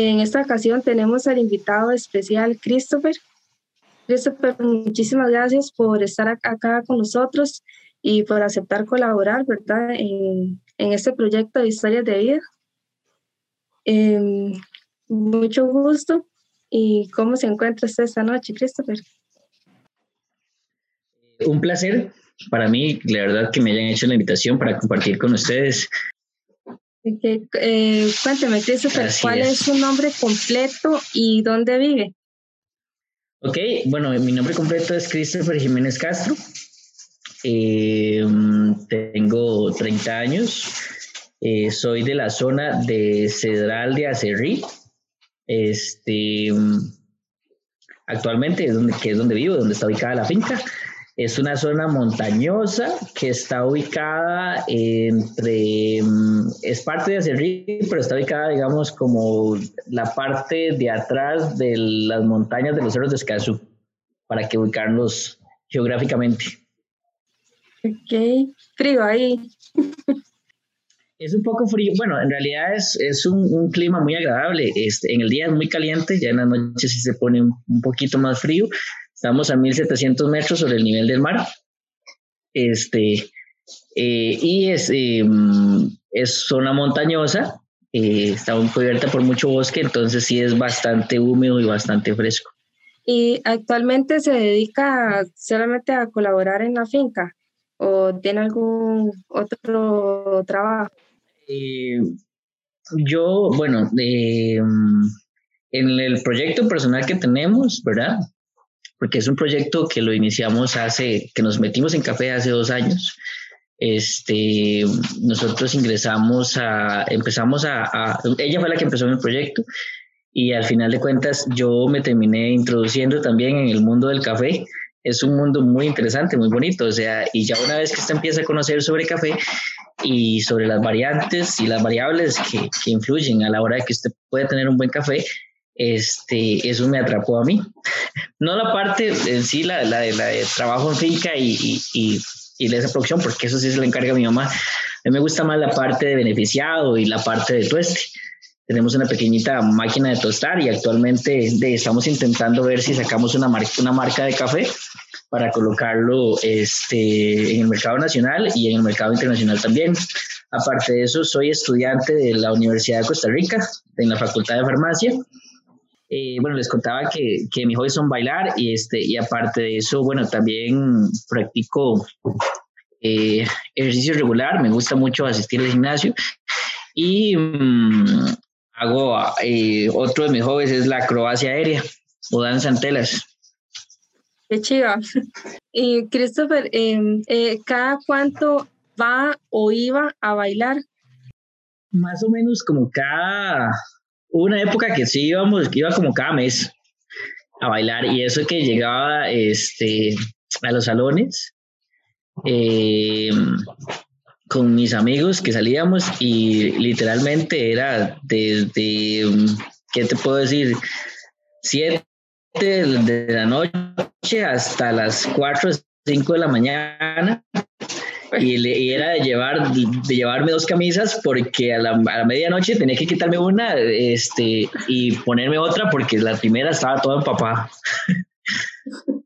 En esta ocasión tenemos al invitado especial Christopher. Christopher, muchísimas gracias por estar acá con nosotros y por aceptar colaborar, ¿verdad? En, en este proyecto de historias de vida. Em, mucho gusto. ¿Y cómo se encuentra esta noche, Christopher? Un placer para mí, la verdad, que me hayan hecho la invitación para compartir con ustedes. Eh, cuénteme, Christopher, ¿cuál es. su nombre completo y dónde vive? Ok, bueno, mi nombre completo es Christopher Jiménez Castro. Eh, tengo 30 años. Eh, soy de la zona de Cedral de Acerrí. Este, actualmente es donde, que es donde vivo, donde está ubicada la finca. Es una zona montañosa que está ubicada entre, mm, es parte de Acerrí, pero está ubicada, digamos, como la parte de atrás de las montañas de los cerros de Escazú, para que ubicarnos geográficamente. Ok, frío ahí. Es un poco frío, bueno, en realidad es, es un, un, clima muy agradable. Este, en el día es muy caliente, ya en la noche sí se pone un, un poquito más frío, Estamos a 1700 metros sobre el nivel del mar. Este, eh, y es, em, es zona montañosa, eh, está cubierta por mucho bosque, entonces sí es bastante húmedo y bastante fresco. ¿Y actualmente se dedica solamente a colaborar en la finca o tiene algún otro trabajo? Eh, yo, bueno, en el proyecto personal que tenemos, ¿verdad? Porque es un proyecto que lo iniciamos hace, que nos metimos en café hace dos años. Este, nosotros ingresamos a, empezamos a, ella fue la que empezó el proyecto y al final de cuentas yo me terminé introduciendo también en el mundo del café. Es un mundo muy interesante, muy bonito, o sea, y ya una vez que usted empieza a conocer sobre café y sobre las variantes y las variables que, que influyen a la hora de que usted puede tener un buen café, este, eso me atrapó a mí. No la parte en sí, la, la, la de trabajo en finca y, y, y, y, de esa producción, porque eso sí se le encarga a mi mamá. A mí me gusta más la parte de beneficiado y la parte de tueste. Tenemos una pequeñita máquina de tostar y actualmente estamos intentando ver si sacamos una, marca, una marca de café para colocarlo este, en el mercado nacional y en el mercado internacional también. Aparte de eso, soy estudiante de la Universidad de Costa Rica, en la Facultad de Farmacia, eh, bueno, les contaba que, que mi hobby son bailar y, este, y aparte de eso, bueno, también practico eh, ejercicio regular, me gusta mucho asistir al gimnasio y mm, hago eh, otro de mis hobbies es la acrobacia aérea o danza en telas. Qué chido. Y Christopher, em, ¿cada cuánto va o iba a bailar? Más o menos como cada una época que sí íbamos, que iba como cada mes a bailar y eso que llegaba este, a los salones eh, con mis amigos que salíamos y literalmente era desde, ¿qué te puedo decir? Siete de la noche hasta las cuatro o cinco de la mañana y, era de, llevar, de llevarme dos camisas porque a la, a la, medianoche tenía que quitarme una este, y ponerme otra porque la primera estaba toda empapada.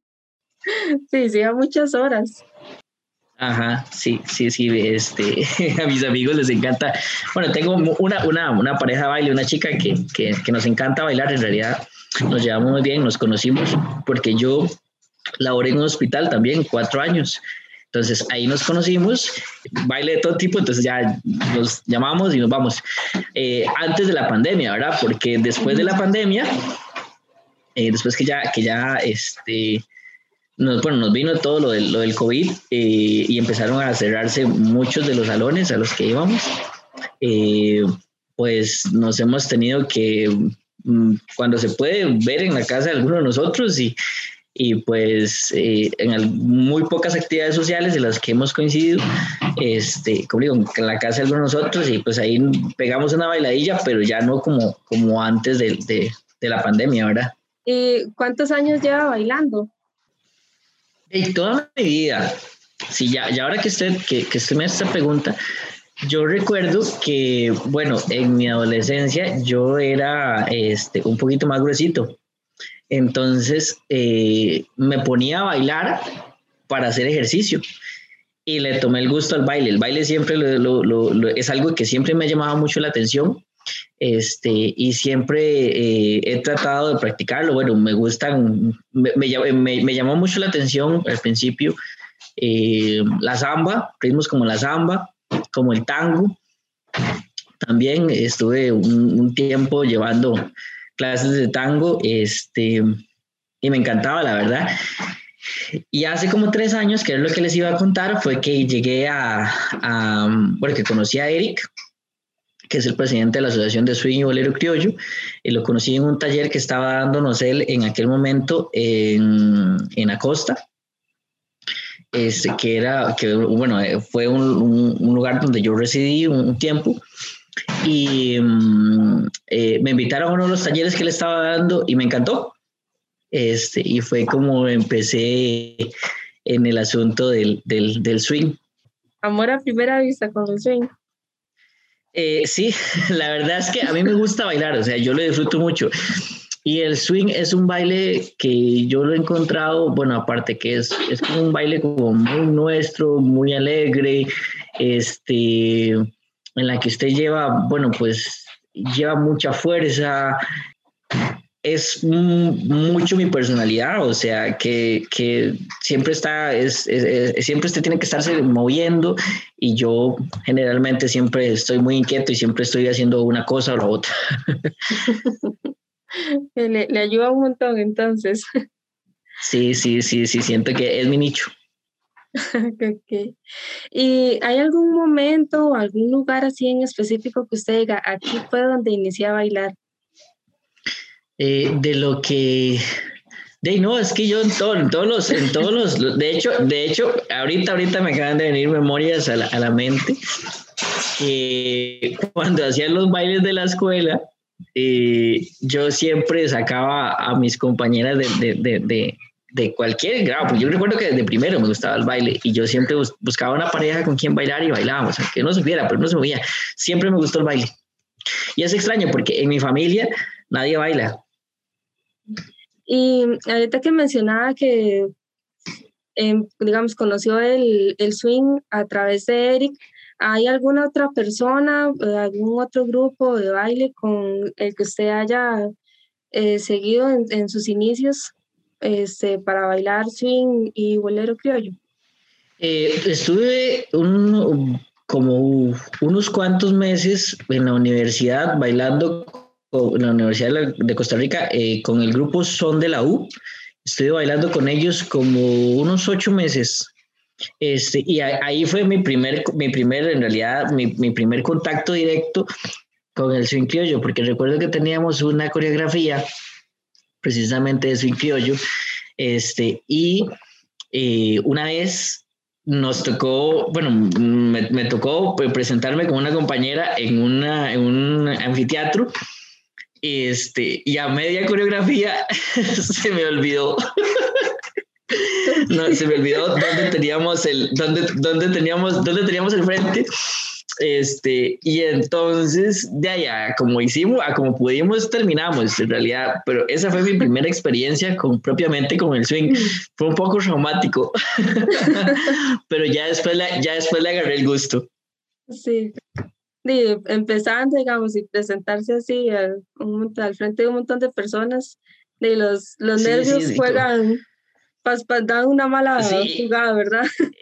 Sí, sí, a muchas horas. Ajá, sí, sí, sí, este, a mis amigos les encanta, bueno, tengo una, una, una pareja de baile, una chica que, que, que nos encanta bailar, en realidad nos llevamos muy bien, nos conocimos porque yo laboré en un hospital también cuatro años entonces ahí nos conocimos, baile de todo tipo, entonces ya nos llamamos y nos vamos. Eh, antes de la pandemia, ¿verdad? Porque después de la pandemia, eh, después que ya, que ya este, nos, bueno, nos vino todo lo del, lo del COVID eh, y empezaron a cerrarse muchos de los salones a los que íbamos, pues nos hemos tenido que, mm, cuando se puede ver en la casa de alguno de nosotros y y pues eh, en muy pocas actividades sociales en las que hemos coincidido, este, como digo, en la casa de nosotros y pues ahí pegamos una bailadilla, pero ya no como, como antes de, de, de la pandemia, ¿verdad? ¿Y cuántos años lleva bailando? Y toda mi vida. Sí, ya, ya ahora que usted, que, que usted me hace esta pregunta, Yo recuerdo que, bueno, en mi adolescencia yo era este, un poquito más gruesito. Entonces eh, me ponía a bailar para hacer ejercicio y le tomé el gusto al baile. El baile siempre es algo que siempre me ha llamado mucho la atención este, y siempre eh, he tratado de practicarlo. Bueno, me gustan, me, me, llamó mucho la atención al principio eh, la samba, ritmos como la samba, como el tango. También estuve un, tiempo llevando clases de tango este, y me encantaba, la verdad. Y hace como tres años, que es lo que les iba a contar, fue que llegué a, a bueno, que conocí a Eric, que es el presidente de la Asociación de Swing y Bolero Criollo, y lo conocí en un taller que estaba dándonos él en aquel momento en, en Acosta, este, que era, que bueno, fue un, un, lugar donde yo residí un, tiempo, y mm, eh, me invitaron a uno de los talleres que le estaba dando y me encantó. Este, y fue como empecé en el asunto del, del, del swing. Amor a primera vista con el swing. Eh, sí, la verdad es que a mí me gusta bailar, o sea, yo lo disfruto mucho. Y el swing es un baile que yo lo he encontrado, bueno, aparte que es, es como un baile como muy nuestro, muy alegre, este, en la que usted lleva, bueno, pues lleva mucha fuerza, es mucho mi personalidad, o sea, que, que siempre está, es, siempre usted tiene que estarse moviendo y yo generalmente siempre estoy muy inquieto y siempre estoy haciendo una cosa o la otra. le, le ayuda un montón entonces. Sí, sí, sí, sí, siento que es mi nicho. Okay. ¿Y hay algún momento o algún lugar así en específico que usted diga, aquí fue donde inicié a bailar? Eh, de lo que de no, es que yo en, en, todos los, en todos los, de hecho, de hecho, ahorita, ahorita me acaban de venir memorias a la, a la mente cuando hacían los bailes de la escuela, eh, yo siempre sacaba a mis compañeras de, de, de, de, cualquier grado, porque yo recuerdo que desde primero me gustaba el baile y yo siempre buscaba una pareja con quien bailar y bailábamos, aunque no se pero no se movía. Siempre me gustó el baile. Y es extraño porque en mi familia nadie baila. Y ahorita que mencionaba que, em, digamos, conoció el, el, swing a través de Eric, ¿hay alguna otra persona, eh, algún otro grupo de baile con el que usted haya eh, seguido en, sus inicios este, para bailar swing y bolero criollo? Eh, estuve un, como unos cuantos meses en la universidad bailando en la Universidad de Costa Rica eh, con el grupo Son de la U. Estuve bailando con ellos como unos ocho meses. Este, y ahí fue mi primer, mi primer, en realidad, mi, mi primer contacto directo con el swing criollo, porque recuerdo que teníamos una coreografía precisamente de swing criollo, este, y eh, una vez nos tocó, bueno, me, me, tocó presentarme con una compañera en, una, en un anfiteatro este, y a media coreografía se me olvidó. no, se me olvidó dónde teníamos el, dónde, dónde teníamos, dónde teníamos el frente. Este, y entonces de allá, como hicimos, a como pudimos, terminamos en realidad, pero esa fue mi primera experiencia con propiamente con el swing. Fue un poco traumático, pero ya después, ya después le agarré el gusto. Sí, de empezando, digamos, y presentarse así al, al, frente de un montón de personas, de los, los nervios juegan, pas, dan una mala jugada, ¿verdad?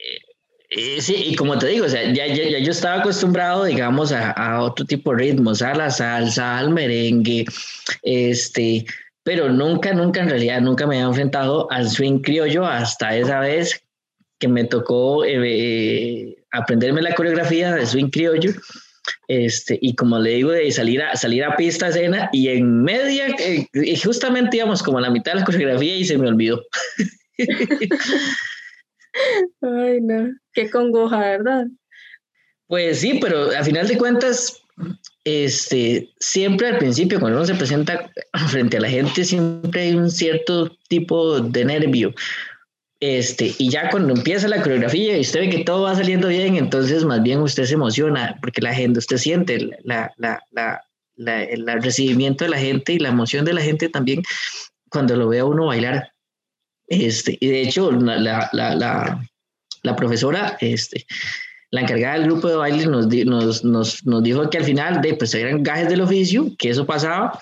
Eh, eh, sí, y como te digo, ya, yo estaba acostumbrado, digamos, a, a, otro tipo de ritmos, a la salsa, al merengue, este, pero nunca, nunca, en realidad, nunca me había enfrentado al swing criollo hasta esa vez que me tocó eh, aprenderme la coreografía de swing criollo este, y como le digo, de salir a, salir a pista, escena, y en media, eh, justamente íbamos como a la mitad de la coreografía y se me olvidó. Ay, no, qué congoja, ¿verdad? Pues sí, pero a final de cuentas, este, siempre al principio, cuando uno se presenta frente a la gente, siempre hay un cierto tipo de nervio, Este, y ya cuando empieza la coreografía y usted ve que todo va saliendo bien, entonces más bien usted se emociona porque la gente, usted siente la, la, la, el recibimiento de la gente y la emoción de la gente también cuando lo ve uno bailar. Este, y de hecho, la, la, la profesora, este, la encargada del grupo de baile nos, nos, nos, nos dijo que al final de, pues eran gajes del oficio, que eso pasaba,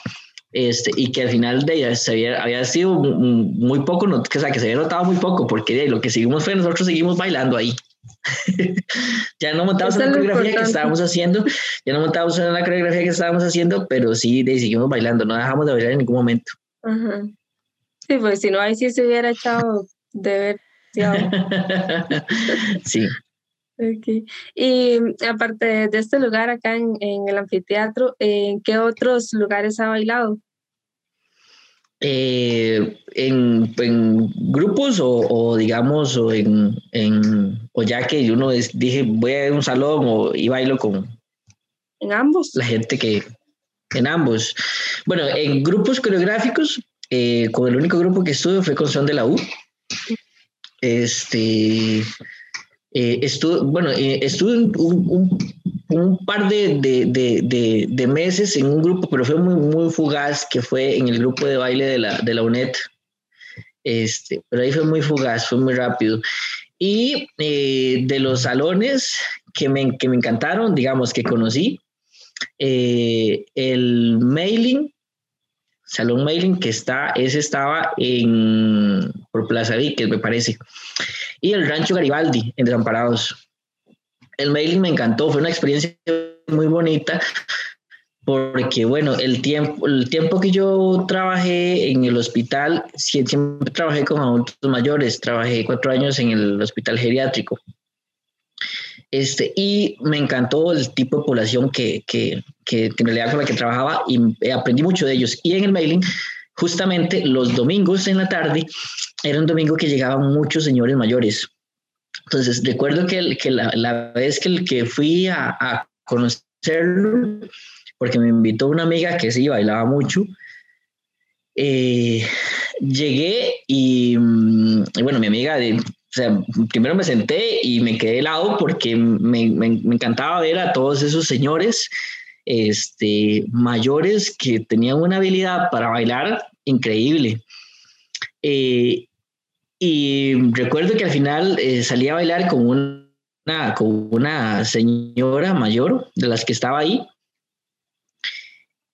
este, y que al final de ella se había, había sido muy poco, no, que, o sea, que se había notado muy poco, porque de, lo que seguimos fue nosotros seguimos bailando ahí. ya no montamos en la coreografía que estábamos haciendo, ya no montamos en la coreografía que estábamos haciendo, pero sí de, seguimos bailando, no dejamos de bailar en ningún momento. Sí, pues si no, ahí sí se hubiera echado de ver. sí. Okay. Y aparte de este lugar acá en, en el anfiteatro, ¿en qué otros lugares ha bailado? Eh, en, en, grupos o, o, digamos o en, en o ya que uno dije voy a un salón o, y bailo con en ambos la gente que en ambos bueno en grupos coreográficos eh, con el único grupo que estuve fue con Son de la U este eh, estuve, bueno, eh, estuve un, un, par de, de, de, de, meses en un grupo, pero fue muy, muy fugaz, que fue en el grupo de baile de la, de la UNED. Este, pero ahí fue muy fugaz, fue muy rápido. Y eh, de los salones que me, que me encantaron, digamos, que conocí, el mailing, salón mailing que está, ese estaba en, por Plaza que me parece y el Rancho Garibaldi en Desamparados. El mailing me encantó, fue una experiencia muy bonita porque bueno, el tiempo, el tiempo que yo trabajé en el hospital, siempre trabajé con adultos mayores, trabajé cuatro años en el hospital geriátrico. Este, y me encantó el tipo de población que, que, que, en realidad con la que trabajaba y aprendí mucho de ellos. Y en el mailing, justamente los domingos en la tarde, era un domingo que llegaban muchos señores mayores. Entonces, recuerdo que, que la, vez que, que fui a, conocerlo, porque me invitó una amiga que sí bailaba mucho, eh, llegué y, mm, bueno, mi amiga, de, primero me senté y me quedé helado porque me, me, me, encantaba ver a todos esos señores este, mayores que tenían una habilidad para bailar increíble. Eh, y recuerdo que al final eh, salí a bailar con una, con una señora mayor de las que estaba ahí.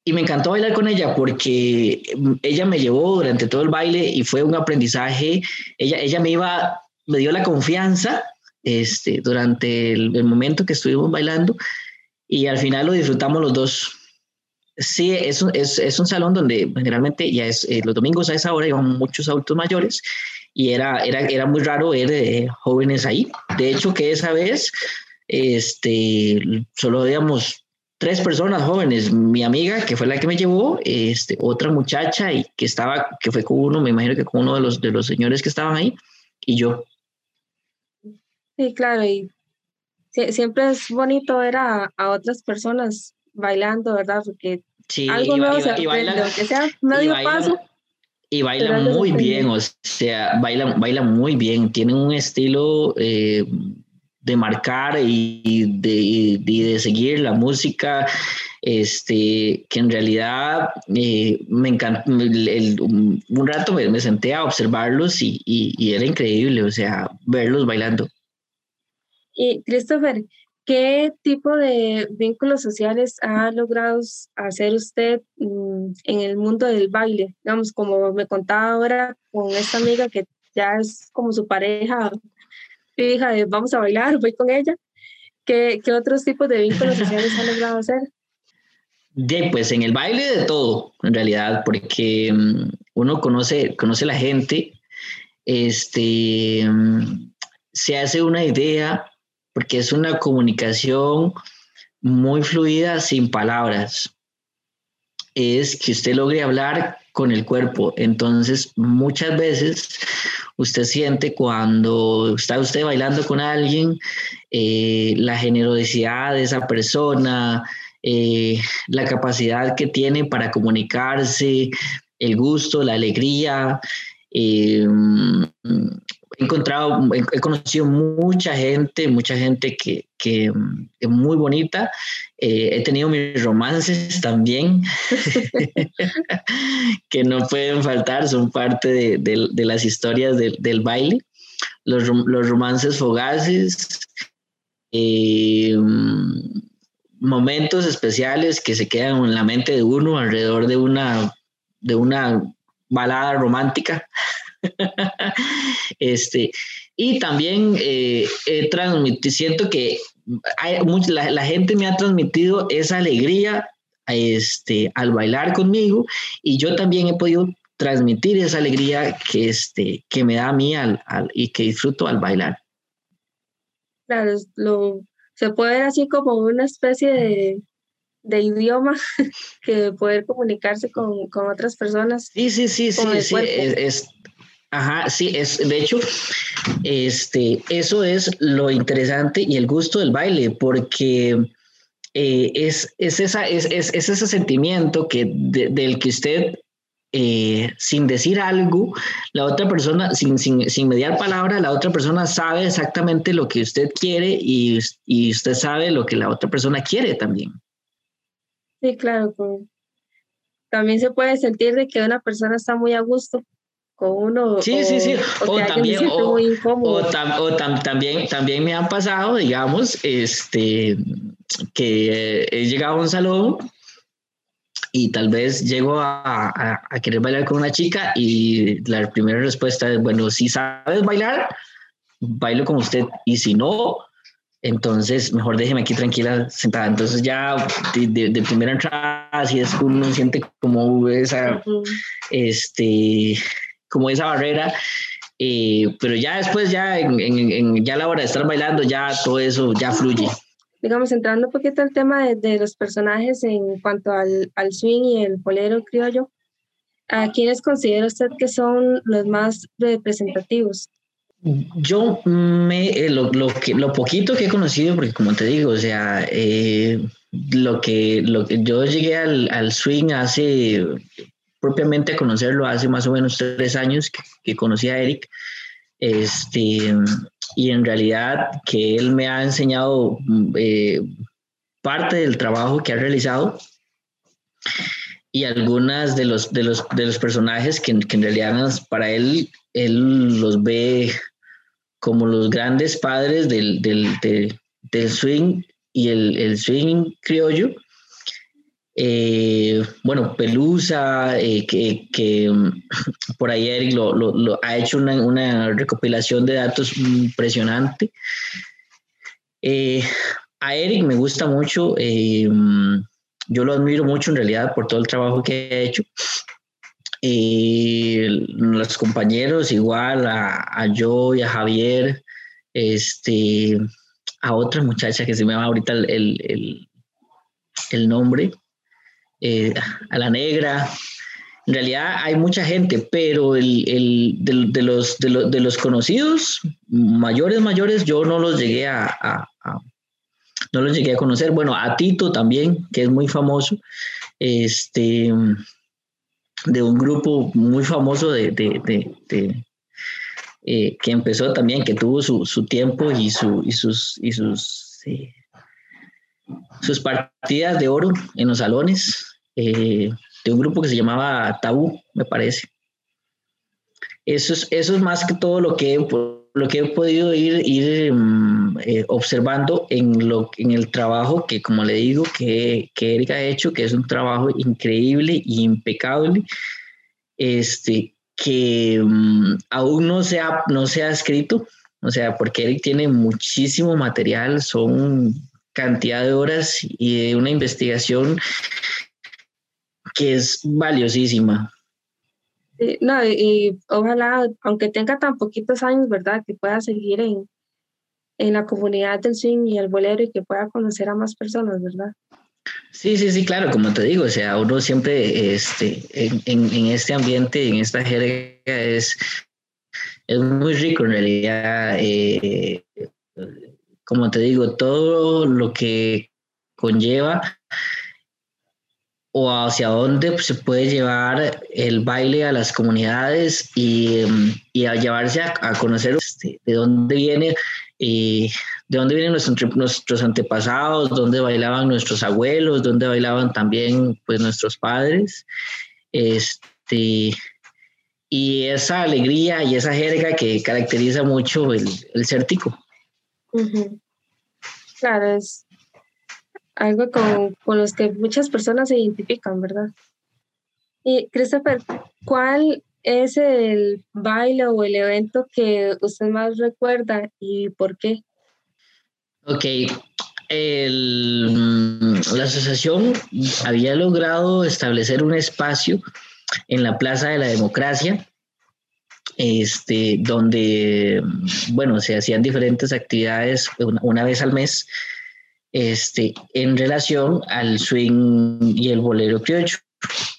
Y me encantó bailar con ella porque ella me llevó durante todo el baile y fue un aprendizaje. Ella, ella me iba, me dio la confianza este, durante el, el momento que estuvimos bailando y al final lo disfrutamos los dos. Sí, es un, es, es un salón donde generalmente ya es eh, los domingos a esa hora iban muchos adultos mayores y era, era, era muy raro ver eh, jóvenes ahí. De hecho, que esa vez este, solo veíamos tres personas jóvenes, mi amiga, que fue la que me llevó, este, otra muchacha y que estaba, que fue con uno, me imagino que con uno de los, de los señores que estaban ahí, y yo. Sí, claro, y siempre es bonito ver a, a otras personas bailando, ¿verdad? Porque algo nuevo se aprende, aunque sea medio paso y baila muy bien, o sea, baila, baila muy bien, tienen un estilo eh, de marcar y de, de, seguir la música, este, que en realidad eh, me encanta, un rato me, me, senté a observarlos y, y, y era increíble, o sea, verlos bailando. Y Christopher, ¿Qué tipo de vínculos sociales ha logrado hacer usted mm, en el mundo del baile? Digamos, como me contaba ahora con esta amiga que ya es como su pareja hija de vamos a bailar, voy con ella. ¿Qué, qué otros tipos de vínculos sociales ha logrado hacer? De, pues en el baile de todo, en realidad, porque mm, uno conoce, conoce la gente, este, mm, se hace una idea porque es una comunicación muy fluida sin palabras. Es que usted logre hablar con el cuerpo. Entonces, muchas veces usted siente cuando está usted bailando con alguien, eh, la generosidad de esa persona, eh, la capacidad que tiene para comunicarse, el gusto, la alegría. Eh, he encontrado, he, conocido mucha gente, mucha gente que, que es muy bonita. Eh, he tenido mis romances también, que no pueden faltar, son parte de, de, las historias del baile. Los, los romances fogaces, eh, momentos especiales que se quedan en la mente de uno alrededor de una, de una balada romántica. este, y también eh, siento que hay la, gente me ha transmitido esa alegría este, al bailar conmigo y yo también he podido transmitir esa alegría que, este, que me da a mí al, y que disfruto al bailar. Claro, lo, se puede ver así como una especie de, de idioma que poder comunicarse con, con, otras personas. Sí, sí, sí, sí, sí es, ajá, sí, es, de hecho, este, eso es lo interesante y el gusto del baile, porque eh, es, es, esa, es, es, ese sentimiento que, del que usted eh, sin decir algo, la otra persona, sin, sin, sin, mediar palabra, la otra persona sabe exactamente lo que usted quiere y, y, usted sabe lo que la otra persona quiere también. Sí, claro. También se puede sentir de que una persona está muy a gusto con uno. Sí, sí, sí. O, también, o, también, también me han pasado, digamos, este, que he llegado a un salón y tal vez llego a, a, querer bailar con una chica y la primera respuesta es, bueno, si sabes bailar, bailo con usted y si no, entonces mejor déjeme aquí tranquila sentada. Entonces ya de, de, primera entrada, así es uno siente como esa, este, como esa barrera. Eh, pero ya después, ya en, en, ya a la hora de estar bailando, ya todo eso ya fluye digamos, entrando un poquito al tema de, los personajes en cuanto al, al, swing y el bolero criollo, ¿a quiénes considera usted que son los más representativos? Yo me, eh, lo, lo, que, lo poquito que he conocido, porque como te digo, o sea, eh, lo, que, lo que yo llegué al, al, swing hace, propiamente conocerlo hace más o menos tres años que, que conocí a Eric, este, y en realidad que él me ha enseñado eh, parte del trabajo que ha realizado y algunas de los, de los, de los personajes que, en realidad para él, él los ve como los grandes padres del, del, swing y el, el swing criollo eh, bueno, Pelusa, eh, que, mm, por ahí Eric lo, ha hecho una, recopilación de datos impresionante. Eh, a Eric me gusta mucho, yo lo admiro mucho en realidad por todo el trabajo que ha hecho. los compañeros, igual a, a yo a Javier, este, a otra muchacha que se me llama ahorita el, el nombre, eh, a la negra. En realidad hay mucha gente, pero el, el de, los, de, los conocidos, mayores, mayores, yo no los llegué a, no los llegué a conocer. Bueno, a Tito también, que es muy famoso, este, de un grupo muy famoso de, de, eh, que empezó también, que tuvo su, su tiempo y, su, y sus, y sus, eh, sus partidas de oro en los salones. Eh, de un grupo que se llamaba Tabú, me parece. Eso es, eso es más que todo lo que, lo que he podido ir, ir mm, eh, observando en, lo, en el trabajo que, como le digo, que, que Erika ha hecho, que es un trabajo increíble e impecable, este, que mm, aún no se, ha, no se ha escrito, o sea, porque Eric tiene muchísimo material, son cantidad de horas y una investigación que es valiosísima. no, y ojalá, aunque tenga tan poquitos años, ¿verdad? Que pueda seguir en, en la comunidad del swing y el bolero y que pueda conocer a más personas, ¿verdad? Sí, sí, sí, claro, como te digo, o sea, uno siempre este, en, en, este ambiente, en esta jerga, es, es muy rico en realidad. Eh, como te digo, todo lo que conlleva o hacia dónde se puede llevar el baile a las comunidades y, y a llevarse a, conocer este, de dónde viene y de dónde vienen nuestros, antepasados, dónde bailaban nuestros abuelos, dónde bailaban también pues nuestros padres. Este, y esa alegría y esa jerga que caracteriza mucho el, el cértico. Claro, es algo con, con los que muchas personas se identifican, ¿verdad? Y Christopher, ¿cuál es el baile o el evento que usted más recuerda y por qué? Ok, la asociación había logrado establecer un espacio en la Plaza de la Democracia, este, donde, bueno, se hacían diferentes actividades una, vez al mes, este, en relación al swing y el bolero criollo.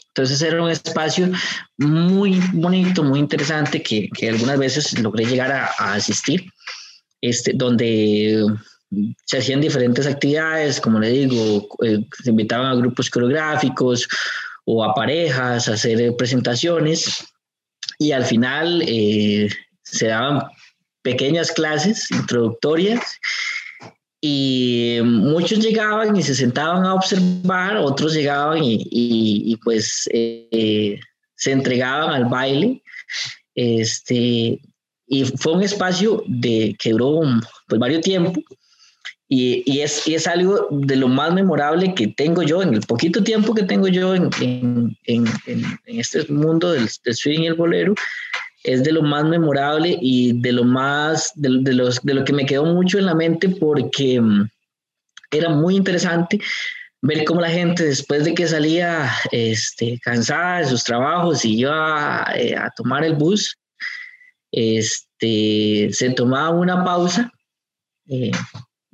Entonces era un espacio muy bonito, muy interesante que, que algunas veces logré llegar a, a asistir, este, donde se hacían diferentes actividades, como le digo, eh, se invitaban a grupos coreográficos o a parejas a hacer eh, presentaciones y al final eh, se daban pequeñas clases introductorias y muchos llegaban y se sentaban a observar, otros llegaban y, pues se entregaban al baile. Este, y fue un espacio de, que duró pues, varios tiempo y, y, es, y, es, algo de lo más memorable que tengo yo en el poquito tiempo que tengo yo en, en, en, en este mundo del, del, swing y el bolero. Es de lo más memorable y de lo más, de, de, los, de lo que me quedó mucho en la mente porque mm, era muy interesante ver cómo la gente después de que salía este, cansada de sus trabajos y iba a, eh, a tomar el bus, este, se tomaba una pausa. Eh,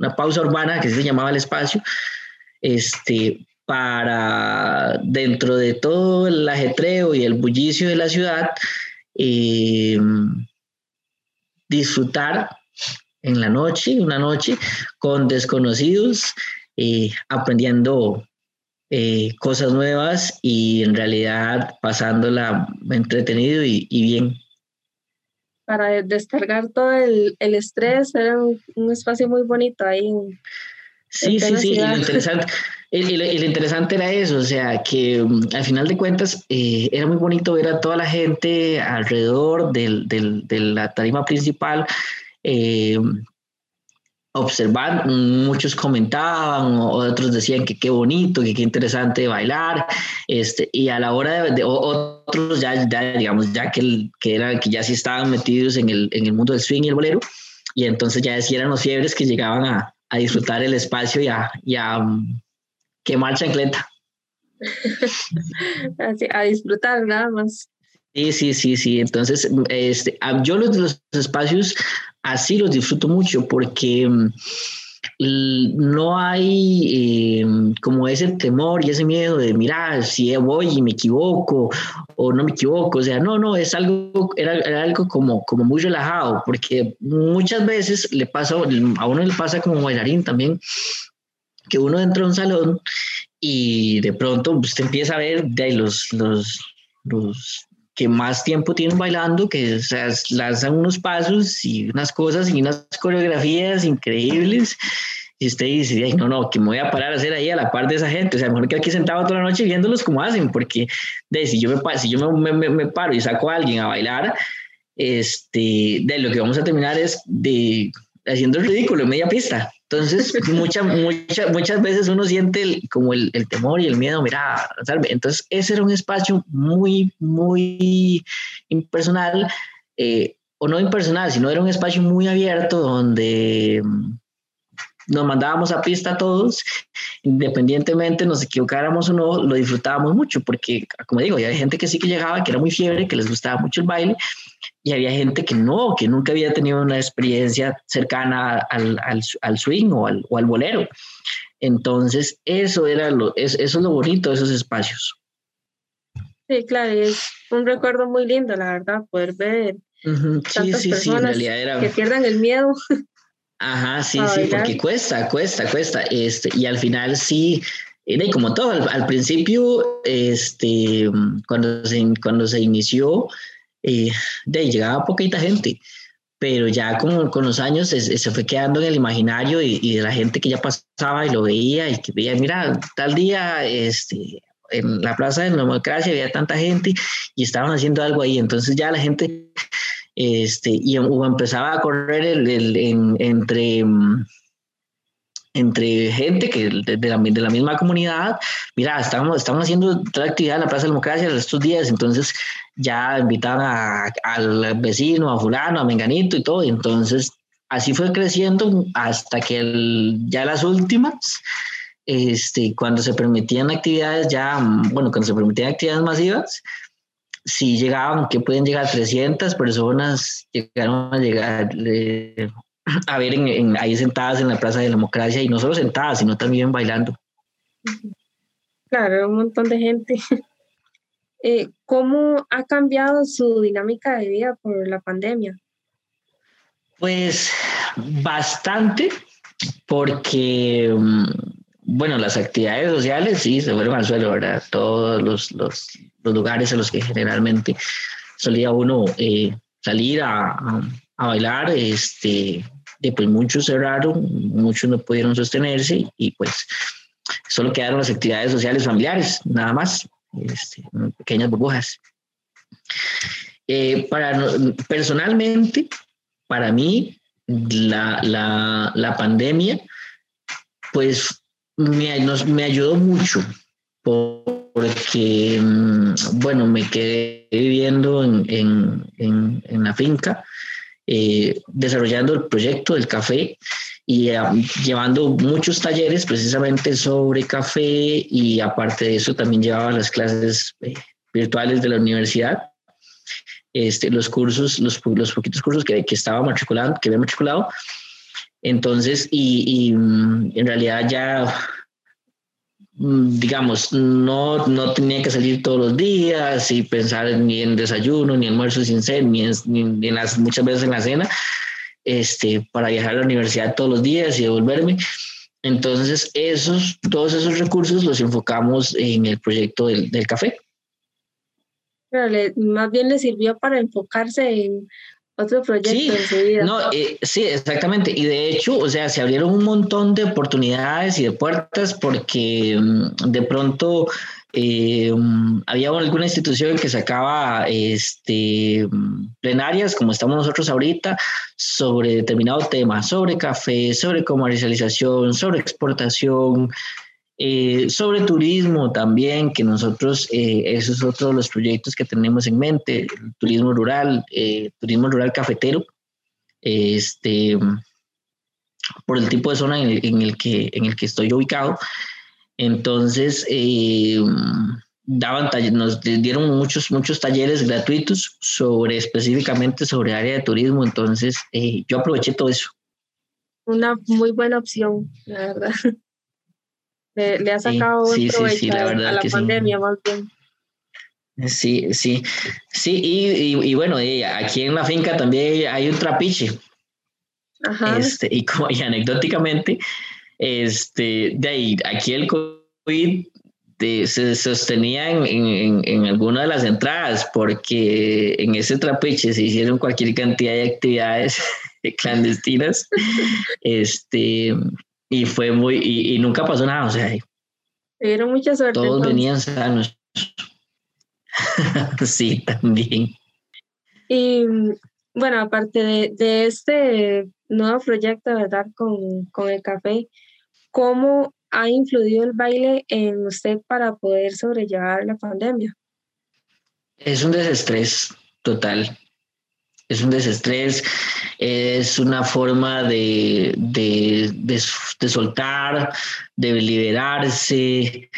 una pausa urbana que se llamaba el espacio, este, para dentro de todo el ajetreo y el bullicio de la ciudad, eh, disfrutar en la noche, una noche con desconocidos, eh, aprendiendo eh, cosas nuevas y en realidad pasándola entretenido y bien para descargar todo el, el estrés, era un, espacio muy bonito ahí. sí, sí, sí, y lo, interesante, y, lo, interesante era eso, o sea, que mm, al final de cuentas eh, era muy bonito ver a toda la gente alrededor del, del, de la tarima principal. Eh, observar, muchos comentaban, otros decían que qué bonito, que qué interesante bailar, este, y a la hora de, otros ya, digamos, ya que, que, era, que ya sí estaban metidos en el, en el mundo del swing y el bolero, y entonces ya eran los fiebres que llegaban a, a disfrutar el espacio y a, y a um, quemar chancleta. a disfrutar nada más. Sí, sí, sí, sí. Entonces, este, yo los, los espacios así los disfruto mucho porque mm, no hay eh, como ese temor y ese miedo de mirar si voy y me equivoco o no me equivoco. O sea, no, no, es algo, era, algo como, como muy relajado porque muchas veces le pasa, a uno le pasa como bailarín también, que uno entra a un salón y de pronto usted empieza a ver de ahí los, los, los que más tiempo tienen bailando, que lanzan unos pasos y unas cosas y unas coreografías increíbles. Y usted dice, Ay, no, no, que me voy a parar a hacer ahí a la par de esa gente. O sea, mejor que aquí sentado toda la noche viéndolos como hacen, porque de, si yo, me, si yo me, me, me, paro y saco a alguien a bailar, este, de lo que vamos a terminar es de haciendo el ridículo en media pista. Entonces, muchas muchas muchas veces uno siente como el, el, temor y el miedo, mira, entonces ese era un espacio muy, muy impersonal, eh, o no impersonal, sino era un espacio muy abierto donde mm, nos mandábamos a pista todos, independientemente nos equivocáramos o no, lo disfrutábamos mucho, porque, como digo, había gente que sí que llegaba, que era muy fiebre, que les gustaba mucho el baile, y había gente que no, que nunca había tenido una experiencia cercana al, al, al swing o al, o al, bolero. Entonces, eso era lo, es, eso es lo bonito de esos espacios. Sí, claro, es un recuerdo muy lindo, la verdad, poder ver sí, sí, sí, en realidad era... que pierdan el miedo. Ajá, sí, sí, porque cuesta, cuesta, cuesta. Este, y al final sí, y como todo, al, principio, este, cuando, se, cuando se inició, eh, de llegaba poquita gente, pero ya con, con los años se, se, fue quedando en el imaginario y, y, de la gente que ya pasaba y lo veía y que veía, mira, tal día este, en la Plaza de la Democracia había tanta gente y estaban haciendo algo ahí, entonces ya la gente, este, y empezaba a correr el, el, en, entre entre gente que de, la, de la misma comunidad, mira, estamos, estamos haciendo toda actividad en la Plaza de Democracia estos días, entonces ya invitaban al vecino, a fulano, a menganito y todo, entonces así fue creciendo hasta que ya las últimas, este, cuando se permitían actividades ya, bueno, cuando se permitían actividades masivas, si llegaban, que pueden llegar 300 personas, llegaron a llegar, eh, a ver ahí sentadas en la Plaza de la Democracia y no solo sentadas, sino también bailando. Claro, un montón de gente. Eh, ¿Cómo ha cambiado su dinámica de vida por la pandemia? Pues bastante, porque, mm, bueno, las actividades sociales sí se fueron al suelo, ¿verdad? Todos los, los, los lugares a los que generalmente solía uno eh, salir a, a bailar, este, de, pues muchos cerraron, muchos no pudieron sostenerse y pues solo quedaron las actividades sociales familiares, nada más, este, pequeñas burbujas. Eh, para, personalmente, para mí, la, la, la pandemia, pues me, nos, me ayudó mucho porque, mm, bueno, me quedé viviendo en, en, en, la finca eh, desarrollando el proyecto del café y eh, llevando muchos talleres precisamente sobre café y aparte de eso también llevaba las clases eh, virtuales de la universidad, este, los cursos, los, los poquitos cursos que, que estaba matriculando, que había matriculado. Entonces, y, y mm, en realidad ya Mm, digamos, no, no tenía que salir todos los días y pensar ni en desayuno, ni almuerzo sin ser, ni en, ni en las, muchas veces en la cena, este, para viajar a la universidad todos los días y devolverme. Entonces, esos, todos esos recursos los enfocamos en el proyecto del, del café. Pero le, más bien le sirvió para enfocarse en otro proyecto sí, en su vida. No, eh, sí, exactamente. Y de hecho, o sea, se abrieron un montón de oportunidades y de puertas porque mm, de pronto eh, mm, había alguna institución que sacaba este, plenarias, como estamos nosotros ahorita, sobre determinado tema, sobre café, sobre comercialización, sobre exportación, eh, sobre turismo también, que nosotros, eh, eso es otro de los proyectos que tenemos en mente, turismo rural, eh, turismo rural cafetero, este, por el tipo de zona en el, que, en el que estoy ubicado. Entonces, daban nos dieron muchos, muchos talleres gratuitos sobre específicamente sobre área de turismo, entonces yo aproveché todo eso. Una muy buena opción, la verdad. Le, ha sacado sí, sí, la verdad a la pandemia más bien. Sí, sí, sí, y, y, bueno, aquí en la finca también hay un trapiche. Ajá. Este, y, como, y anecdóticamente, este, de ahí, aquí el COVID se sostenía en, en, en, alguna de las entradas, porque en ese trapiche se hicieron cualquier cantidad de actividades clandestinas. este, y fue muy, y, nunca pasó nada, o sea. Tuvieron mucha suerte. Todos venían sanos. sí, también. Y bueno, aparte de, de este nuevo proyecto, ¿verdad? Con, con el café, ¿cómo ha influido el baile en usted para poder sobrellevar la pandemia? Es un desestrés total es un desestrés, es una forma de, de, soltar, de liberarse,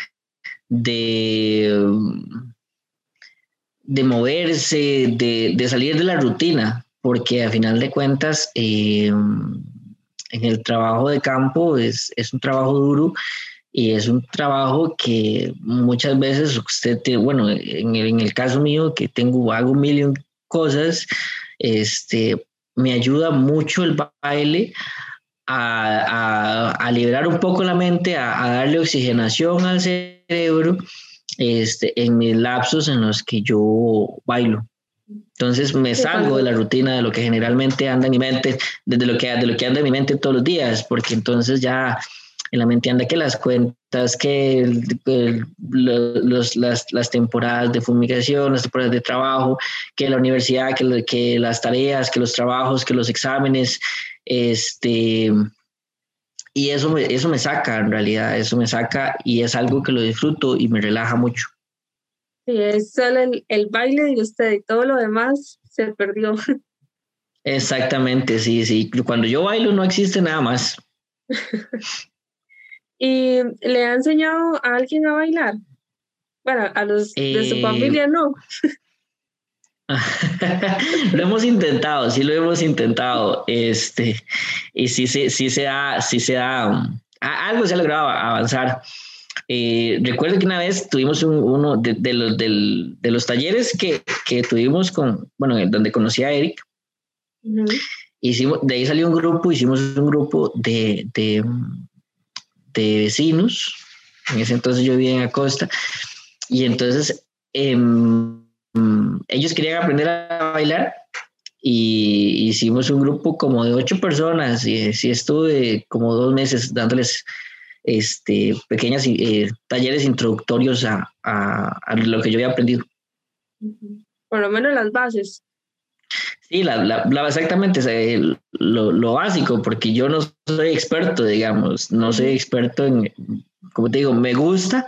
de, de moverse, de, salir de la rutina, porque a final de cuentas eh, en el trabajo de campo es, es un trabajo duro y es un trabajo que muchas veces usted, bueno, en el, en el caso mío que tengo, hago millón cosas, este, me ayuda mucho el baile a, liberar un poco la mente, a, darle oxigenación al cerebro este, en mis lapsos en los que yo bailo. Entonces me salgo de la rutina de lo que generalmente anda en mi mente, desde lo que, de lo que anda en mi mente todos los días, porque entonces ya en la mente anda que las cuentas, que los, las, las, temporadas de fumigación, las temporadas de trabajo, que la universidad, que, que las tareas, que los trabajos, que los exámenes, este, y eso eso me saca, en realidad, eso me saca y es algo que lo disfruto y me relaja mucho. Sí, es solo el, el baile de usted y todo lo demás se perdió. Exactamente, sí, sí. Cuando yo bailo no existe nada más. ¿Y le ha enseñado a alguien a bailar? Bueno, a los de su eh, familia no. lo hemos intentado, sí lo hemos intentado. Este, y sí, sí, sí se da, sí se da, algo se ha logrado avanzar. Eh, recuerdo que una vez tuvimos uno de, los, de los talleres que, que, tuvimos con, bueno, donde conocí a Eric. hicimos, de ahí salió un grupo, hicimos un grupo de, de, de vecinos. En ese entonces yo vivía en Acosta. Y entonces em, ellos querían aprender a bailar y hicimos un grupo como de ocho personas y sí estuve como dos meses dándoles este, pequeños eh, talleres introductorios a, a, lo que yo había aprendido. Por lo menos las bases. Sí, la, la, exactamente, lo, lo, básico, porque yo no soy experto, digamos, no soy experto en, como te digo, me gusta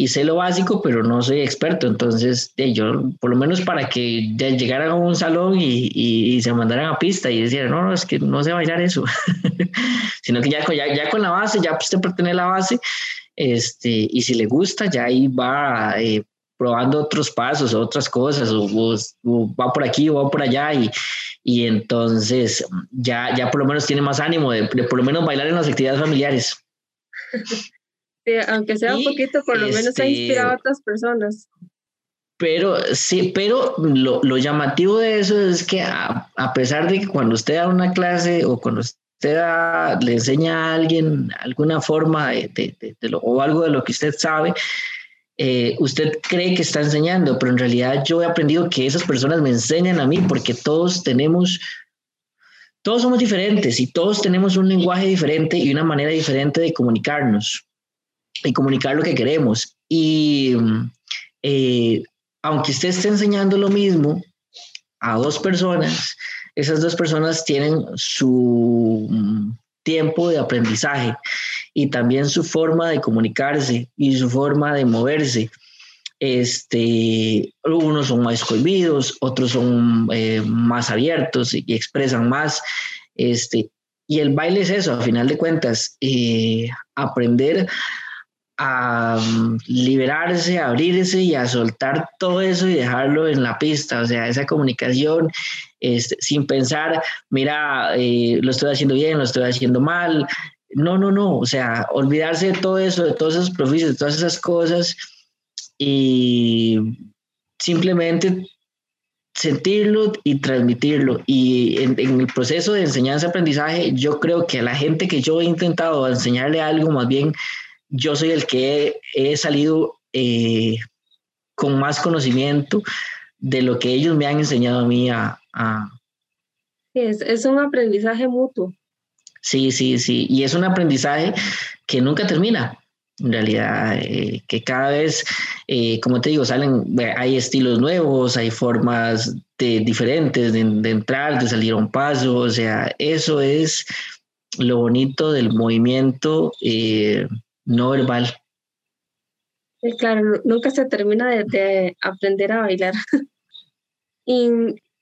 y sé lo básico, pero no soy experto. Entonces, yo, por lo menos para que llegaran a un salón y, y, se mandaran a pista y decían, no, no, es que no sé bailar eso, sino que ya, ya, ya, con la base, ya usted puede tener la base, este, y si le gusta, ya ahí va eh, probando otros pasos, otras cosas, o, va por aquí o va por allá, y, y entonces ya, ya por lo menos tiene más ánimo de, de por lo menos bailar en las actividades familiares. aunque sea un poquito, por lo menos ha inspirado a este, otras personas. Pero sí, pero lo, lo llamativo de eso es que a, a, pesar de que cuando usted da una clase o cuando usted le enseña a alguien alguna forma de, de, de, lo, o algo de lo que usted sabe, eh, usted cree que está enseñando, pero en realidad yo he aprendido que esas personas me enseñan a mí porque todos tenemos, todos somos diferentes y todos tenemos un lenguaje diferente y una manera diferente de comunicarnos y comunicar lo que queremos. Y eh, aunque usted esté enseñando lo mismo a dos personas, esas dos personas tienen su tiempo de aprendizaje y también su forma de comunicarse y su forma de moverse. Este, unos son más cohibidos, otros son eh, más abiertos y, expresan más. Este, y el baile es eso, a final de cuentas, eh, aprender a mm, liberarse, a abrirse y a soltar todo eso y dejarlo en la pista, o sea, esa comunicación este, sin pensar, mira, eh, lo estoy haciendo bien, lo estoy haciendo mal. No, no, no, o sea, olvidarse de todo eso, de todos esos profesos, de todas esas cosas y simplemente sentirlo y transmitirlo. Y en, en el proceso de enseñanza-aprendizaje, yo creo que a la gente que yo he intentado enseñarle algo, más bien yo soy el que he, salido eh, con más conocimiento de lo que ellos me han enseñado a mí a... Es, un aprendizaje mutuo. Sí, sí, sí. Y es un aprendizaje que nunca termina. En realidad, eh, que cada vez, eh, como te digo, salen, hay estilos nuevos, hay formas de, diferentes de, de entrar, de salir a un paso. O sea, eso es lo bonito del movimiento no verbal. claro, nunca se termina de, aprender a bailar. ¿Y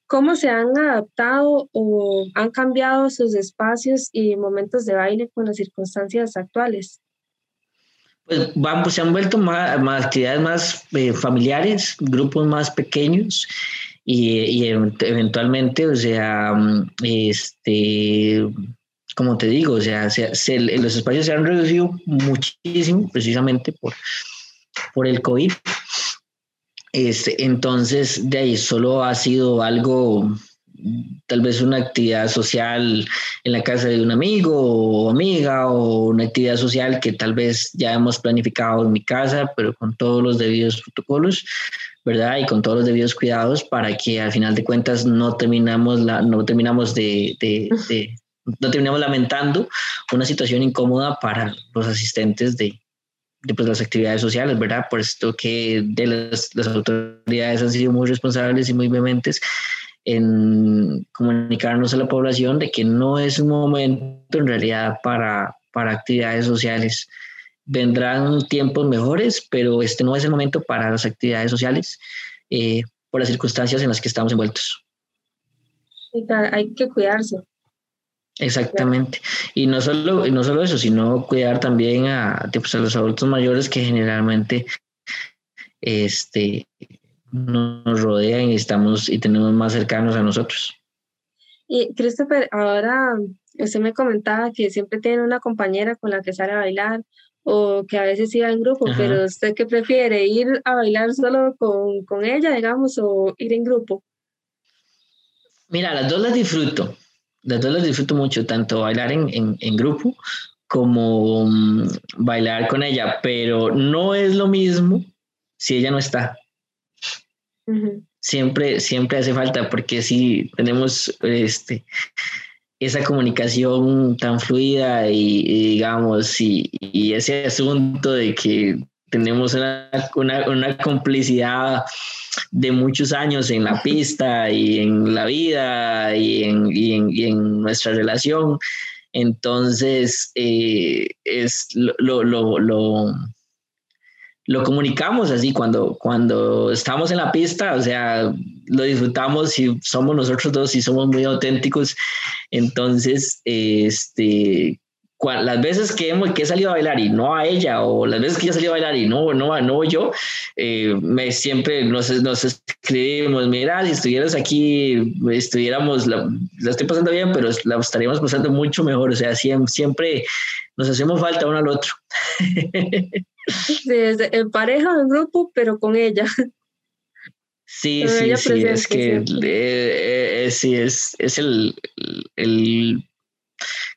cómo se han adaptado o han cambiado sus espacios y momentos de baile con las circunstancias actuales? Pues vamos, se han vuelto más, actividades más eh, familiares, grupos más pequeños y, y, eventualmente, o sea, mm, este, como te digo, o sea, los espacios se han reducido muchísimo precisamente por, por el COVID. Este, entonces, de ahí solo ha sido algo tal vez una actividad social en la casa de un amigo o amiga o una actividad social que tal vez ya hemos planificado en mi casa, pero con todos los debidos protocolos, ¿verdad? Y con todos los debidos cuidados para que al final de cuentas no terminamos, la, no terminamos de, de, no terminamos lamentando una situación incómoda para los asistentes de, pues, las actividades sociales, ¿verdad? Por esto que de las, las, autoridades han sido muy responsables y muy vehementes en comunicarnos a la población de que no es un momento en realidad para, para actividades sociales. Vendrán tiempos mejores, pero este no es el momento para las actividades sociales eh, por las circunstancias en las que estamos envueltos. Hay que cuidarse. Exactamente. Y no solo, no solo eso, sino cuidar también a, pues, a los adultos mayores que generalmente este, nos rodean y estamos y tenemos más cercanos a nosotros. Y Christopher, ahora usted me comentaba que siempre tiene una compañera con la que sale a bailar o que a veces iba en grupo, pero usted qué prefiere, ir a bailar solo con, con, ella, digamos, o ir en grupo? Mira, las dos las disfruto, las dos las disfruto mucho, tanto bailar en, en, en grupo como um, bailar con ella, pero no es lo mismo si ella no está. Siempre, siempre hace falta porque si tenemos este, esa comunicación tan fluida y, digamos, y, ese asunto de que tenemos una, una, complicidad de muchos años en la pista y en la vida y en, y en, nuestra relación. Entonces, eh, es lo, lo, lo, lo comunicamos así cuando, cuando estamos en la pista, o sea, lo disfrutamos y somos nosotros dos y somos muy auténticos. Entonces, este, las veces que, hemos, que he salido a bailar y no a ella, o las veces que ella salido a bailar y no, no, no yo, eh, me, siempre nos, nos escribimos, mira, si estuvieras aquí, estuviéramos, la, la, estoy pasando bien, pero la estaríamos pasando mucho mejor, o sea, siempre, siempre nos hacemos falta uno al otro. Sí, es en pareja, en grupo, pero con ella. Sí, sí, sí, es que eh, eh, sí, es, es el, el,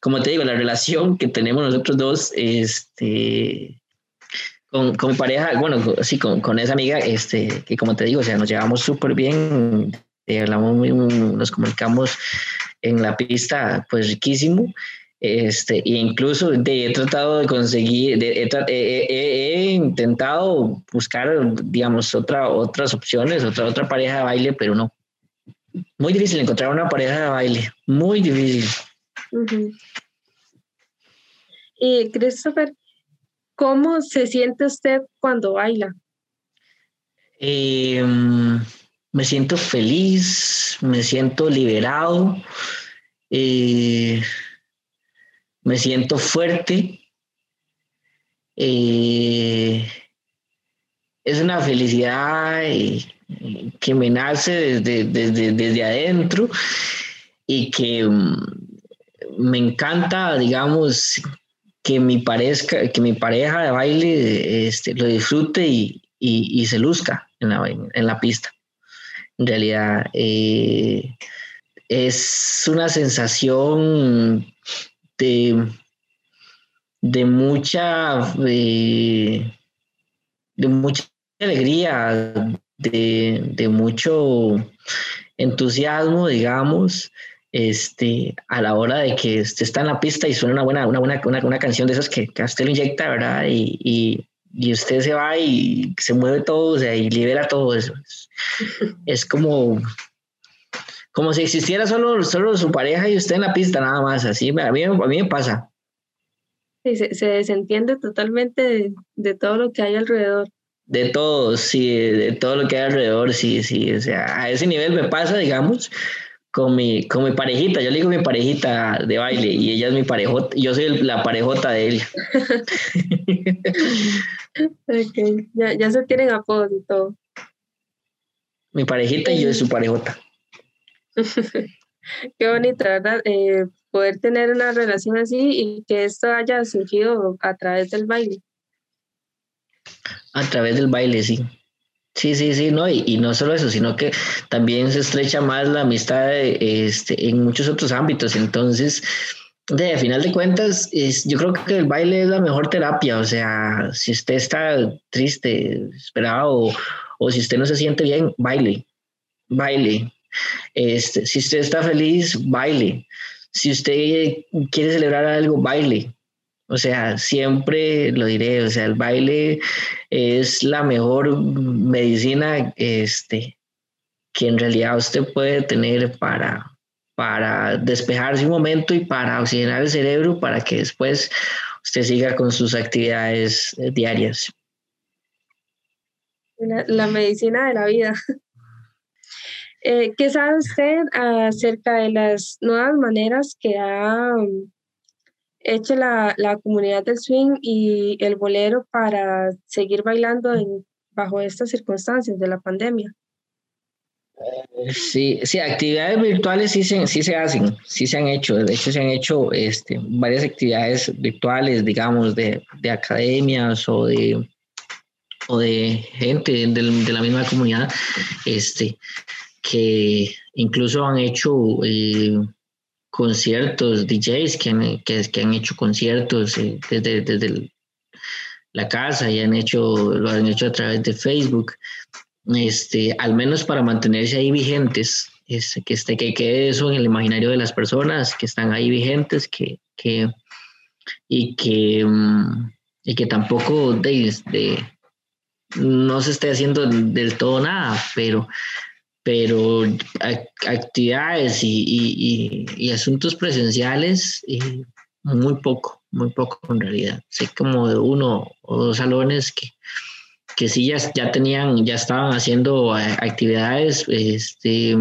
como te digo, la relación que tenemos nosotros dos, este, con, con pareja, bueno, sí, con, con, esa amiga, este, que como te digo, o sea, nos llevamos súper bien, eh, hablamos muy, nos comunicamos en la pista, pues riquísimo. Este, e incluso he tratado de conseguir, he, intentado buscar, digamos, otra, otras opciones, otra, otra pareja de baile, pero no. Muy difícil encontrar una pareja de baile, muy difícil. Y Christopher, ¿cómo se siente usted cuando baila? Em, me siento feliz, me siento liberado. Eh, me siento fuerte. Eh, es una felicidad eh, que me nace desde, desde, adentro y que mm, me encanta, digamos, que mi, parezca, que mi pareja de baile este, lo disfrute y, se luzca en la, en la pista. En realidad, eh, es una sensación de, mucha, de, mucha alegría, de, mucho entusiasmo, digamos, este, a la hora de que usted está en la pista y suena una buena, una buena, una, canción de esas que, que, usted lo inyecta, ¿verdad? Y, usted se va y se mueve todo, o sea, y libera todo eso. es como, como si existiera solo, solo su pareja y usted en la pista, nada más. Así a mí, a mí me pasa. Sí, se, desentiende totalmente de, todo lo que hay alrededor. De todo, sí, de todo lo que hay alrededor, sí, sí. O sea, a ese nivel me pasa, digamos, con mi, con mi parejita. Yo le digo mi parejita de baile y ella es mi parejota. Yo soy la parejota de él. okay. ya, ya se tienen apodos y todo. Mi parejita y yo es su parejota. Qué bonito, ¿verdad? Eh, poder tener una relación así y que esto haya surgido a través del baile. A través del baile, sí. Sí, sí, sí, no, y, no solo eso, sino que también se estrecha más la amistad este, en muchos otros ámbitos. Entonces, de, final de cuentas, es, yo creo que el baile es la mejor terapia. O sea, si usted está triste, esperado, o, si usted no se siente bien, baile, baile. Este, si usted está feliz, baile. Si usted quiere celebrar algo, baile. O sea, siempre lo diré, o sea, el baile es la mejor medicina este, que en realidad usted puede tener para, para despejarse un momento y para oxigenar el cerebro para que después usted siga con sus actividades eh, diarias. La, medicina de la vida. Eh, ¿Qué sabe usted acerca de las nuevas maneras que ha hecho la, la, comunidad del swing y el bolero para seguir bailando en, bajo estas circunstancias de la pandemia? Sí, sí, actividades virtuales sí se, sí se hacen, sí se han hecho. De hecho, se han hecho este, varias actividades virtuales, digamos, de, de academias o de, o de gente de, de, la misma comunidad, este, que incluso han hecho eh, conciertos, DJs que han, que, han hecho conciertos eh, desde, desde la casa y han hecho, lo han hecho a través de Facebook, este, al menos para mantenerse ahí vigentes, este, que, esté, que quede eso en el imaginario de las personas que están ahí vigentes, que, que y que mm, y que tampoco de, de, no se esté haciendo del todo nada, pero pero actividades y, asuntos presenciales, muy poco, muy poco en realidad. Sé como de uno o dos salones que, que sí ya, ya tenían, ya estaban haciendo eh, actividades este,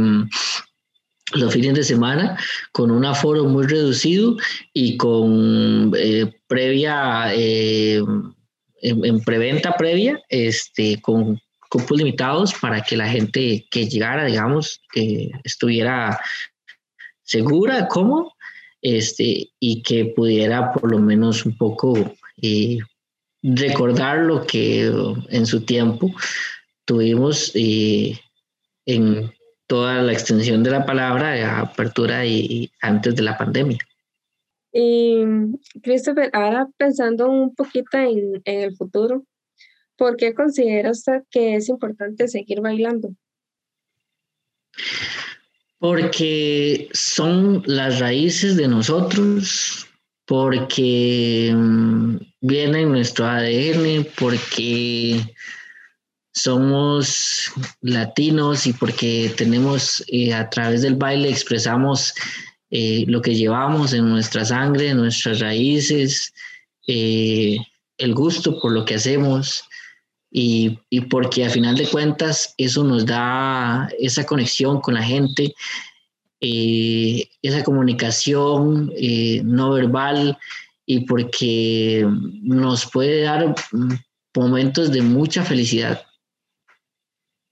los fines de semana con un aforo muy reducido y con eh, previa, eh, en, preventa previa, este, con cupos limitados para que la gente que llegara, digamos, estuviera segura, cómo, este, y que pudiera por lo menos un poco eh, recordar lo que en su tiempo tuvimos eh, en toda la extensión de la palabra de apertura y, antes de la pandemia. Y Christopher, ahora pensando un poquito en, en el futuro, ¿Por qué considera usted que es importante seguir bailando? Porque son las raíces de nosotros, porque mm, viene en nuestro ADN, porque somos latinos y porque tenemos eh, a través del baile expresamos eh, lo que llevamos en nuestra sangre, nuestras raíces, eh, el gusto por lo que hacemos y, y, porque a final de cuentas eso nos da esa conexión con la gente, eh, esa comunicación eh, no verbal y porque nos puede dar momentos de mucha felicidad.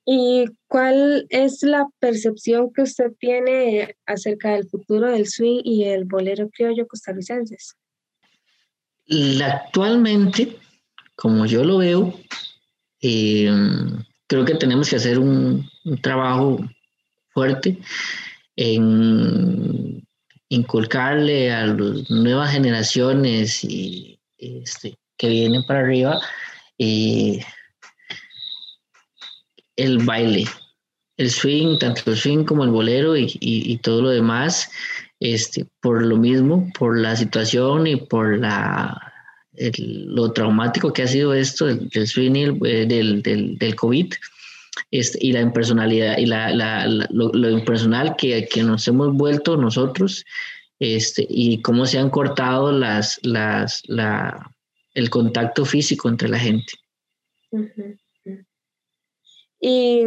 ¿Y cuál es la percepción que usted tiene acerca del futuro del swing y el bolero criollo costarricenses? Actualmente, como yo lo veo, eh, creo que tenemos que hacer un, trabajo fuerte en inculcarle a las nuevas generaciones y, este, que vienen para arriba eh, el baile, el swing, tanto el swing como el bolero y, todo lo demás, este, por lo mismo, por la situación y por la lo traumático que ha sido esto del, del eh, del, del, del, COVID este, y la impersonalidad y la, la, lo, impersonal que, que, nos hemos vuelto nosotros este, y cómo se han cortado las, las, la, el contacto físico entre la gente. Y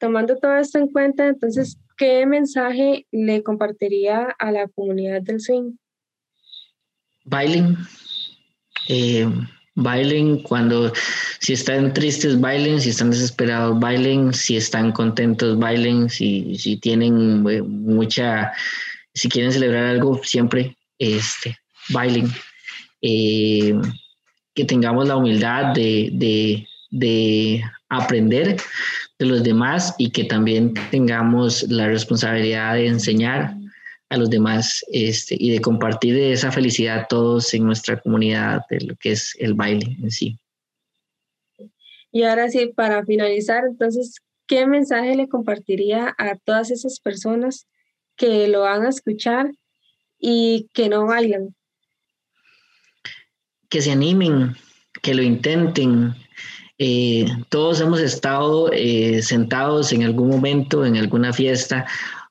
tomando todo esto en cuenta, entonces, ¿qué mensaje le compartiría a la comunidad del swing? Bailing, eh, bailen cuando, si están tristes, bailen, si están desesperados, bailen, si están contentos, bailen, si, si tienen eh, mucha, si quieren celebrar algo, siempre este, bailen. Eh, que tengamos la humildad de, de, de aprender de los demás y que también tengamos la responsabilidad de enseñar a los demás este, y de compartir esa felicidad todos en nuestra comunidad de lo que es el baile en sí. Y ahora sí, para finalizar, entonces, ¿qué mensaje le compartiría a todas esas personas que lo van a escuchar y que no bailan? Que se animen, que lo intenten. Eh, todos hemos estado eh, sentados en algún momento, en alguna fiesta,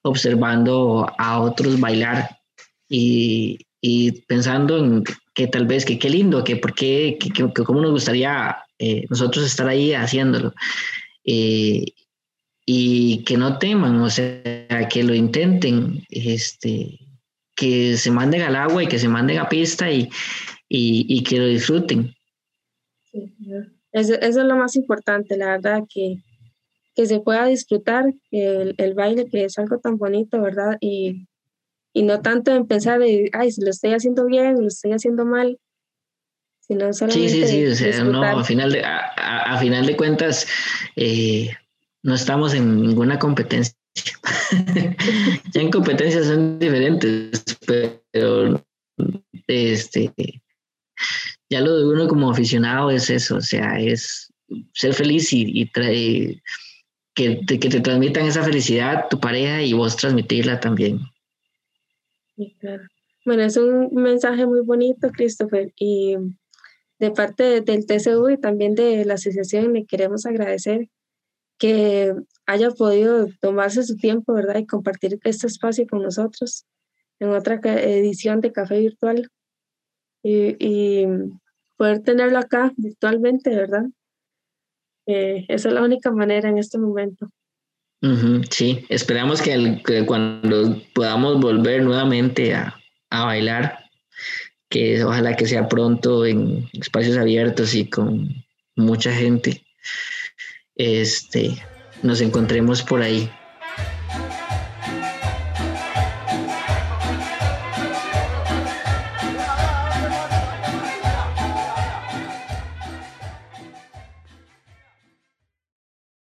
observando a otros bailar y, pensando en que tal vez que qué lindo, que por qué, que, cómo nos gustaría eh, nosotros estar ahí haciéndolo. Eh, y que no teman, o sea, que lo intenten, este, que se manden al agua y que se manden a pista y, y, que lo disfruten. eso, eso, es lo más importante, la verdad, que, que se pueda disfrutar el, el, baile, que es algo tan bonito, ¿verdad? Y, y no tanto en pensar de, ay, si lo estoy haciendo bien, lo estoy haciendo mal, sino solamente Sí, sí, sí, o sea, no, a final de, a, a final de cuentas, eh, no estamos en ninguna competencia. ya en competencias son diferentes, pero este, ya lo de uno como aficionado es eso, o sea, es ser feliz y, y traer que te, que te transmitan esa felicidad tu pareja y vos transmitirla también. Bueno, es un mensaje muy bonito, Christopher, y de parte del TCU y también de la asociación le queremos agradecer que haya podido tomarse su tiempo, ¿verdad? Y compartir este espacio con nosotros en otra edición de Café Virtual y, y poder tenerlo acá virtualmente, ¿verdad? Eh, esa es la única manera en este momento. sí, esperamos que, cuando podamos volver nuevamente a, a, bailar, que ojalá que sea pronto en espacios abiertos y con mucha gente, este, nos encontremos por ahí.